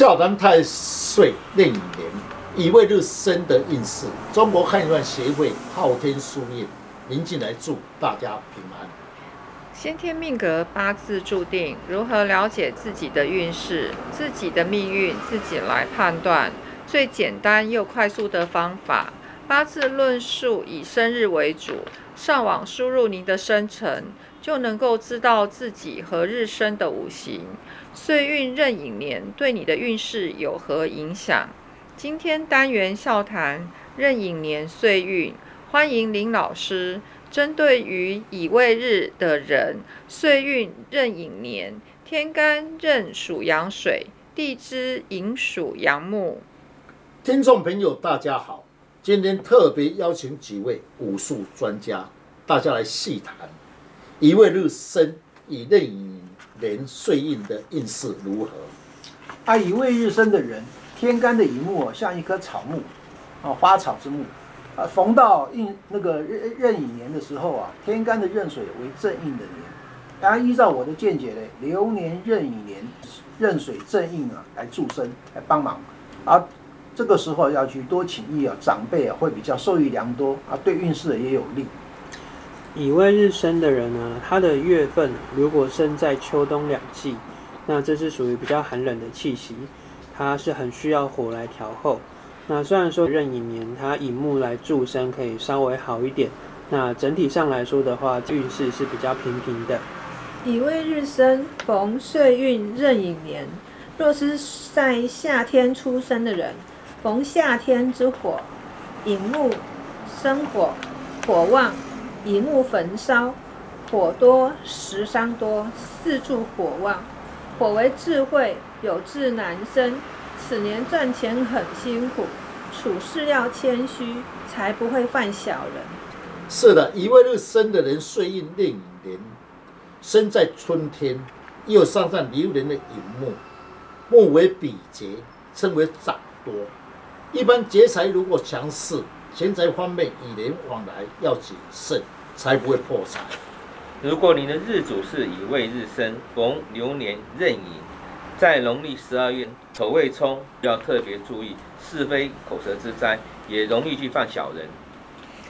笑谈太岁壬寅年乙未日生的运势，中国汉运协会昊天书院您进来祝大家平安。先天命格八字注定，如何了解自己的运势、自己的命运，自己来判断。最简单又快速的方法，八字论述以生日为主，上网输入您的生辰，就能够知道自己何日生的五行。岁运壬寅年对你的运势有何影响？今天单元笑谈壬寅年岁运，欢迎林老师针对于乙未日的人，岁运壬寅年，天干壬属阳水，地支寅属阳木。听众朋友，大家好，今天特别邀请几位武术专家，大家来细谈一位日生以壬寅。年岁运的运势如何？啊，乙未日生的人，天干的乙木，像一棵草木，啊，花草之木，啊，逢到印那个壬壬寅年的时候啊，天干的壬水为正印的年。大家依照我的见解呢，流年壬寅年壬水正印啊，来助身来帮忙。啊，这个时候要去多请益啊，长辈啊，会比较受益良多啊，对运势也有利。乙未日生的人呢，他的月份如果生在秋冬两季，那这是属于比较寒冷的气息，他是很需要火来调候。那虽然说壬寅年他以木来助身可以稍微好一点，那整体上来说的话，运势是比较平平的。乙未日生逢岁运壬寅年，若是在夏天出生的人，逢夏天之火，寅木生火，火旺。以木焚烧，火多食伤多，四柱火旺，火为智慧，有志难伸。此年赚钱很辛苦，处事要谦虚，才不会犯小人。是的，乙未日生的人，岁运令年，生在春天，又上上流年的寅木，木为比劫，称为长多。一般劫财如果强势。钱财方面，与人往来要谨慎，才不会破财。如果你的日主是乙未日生，逢流年壬寅，在农历十二月丑未冲，要特别注意是非口舌之灾，也容易去犯小人。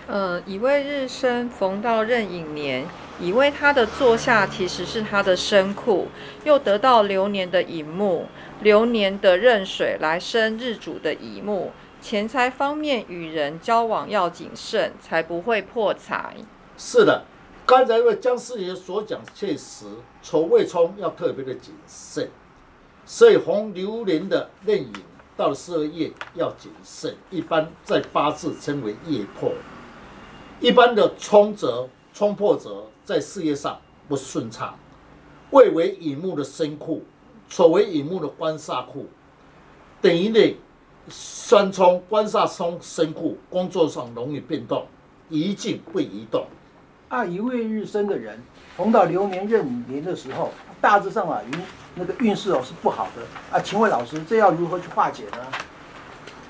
呃，乙未日生逢到壬寅年，乙未他的坐下其实是他的身库，又得到流年的乙木，流年的壬水来生日主的乙木。钱财方面与人交往要谨慎，才不会破财。是的，刚才为江师爷所讲确实，丑未冲要特别的谨慎，所以红榴莲的壬寅到了十二月要谨慎，一般在八字称为夜破。一般的冲则冲破则在事业上不顺畅。未为乙木的生库，丑为乙木的官煞库，等于呢。酸冲、官煞冲、生库，工作上容易变动，一静不移动。啊，一位日生的人，逢到流年壬年的时候，大致上啊，运那个运势哦是不好的啊。请问老师，这要如何去化解呢？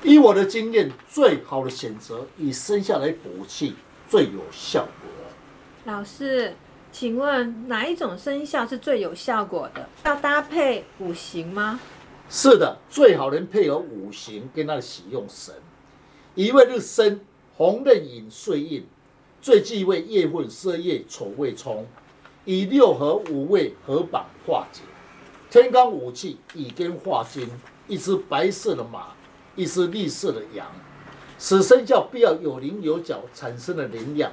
以我的经验，最好的选择以生下来补气最有效果。老师，请问哪一种生肖是最有效果的？要搭配五行吗？是的，最好能配合五行跟他的喜用神。一位日生，红刃寅岁印，最忌讳夜混色夜丑未冲，以六合五位合绑化解。天干五气以根化金，一只白色的马，一只绿色的羊，此生肖必要有棱有角，产生的能量，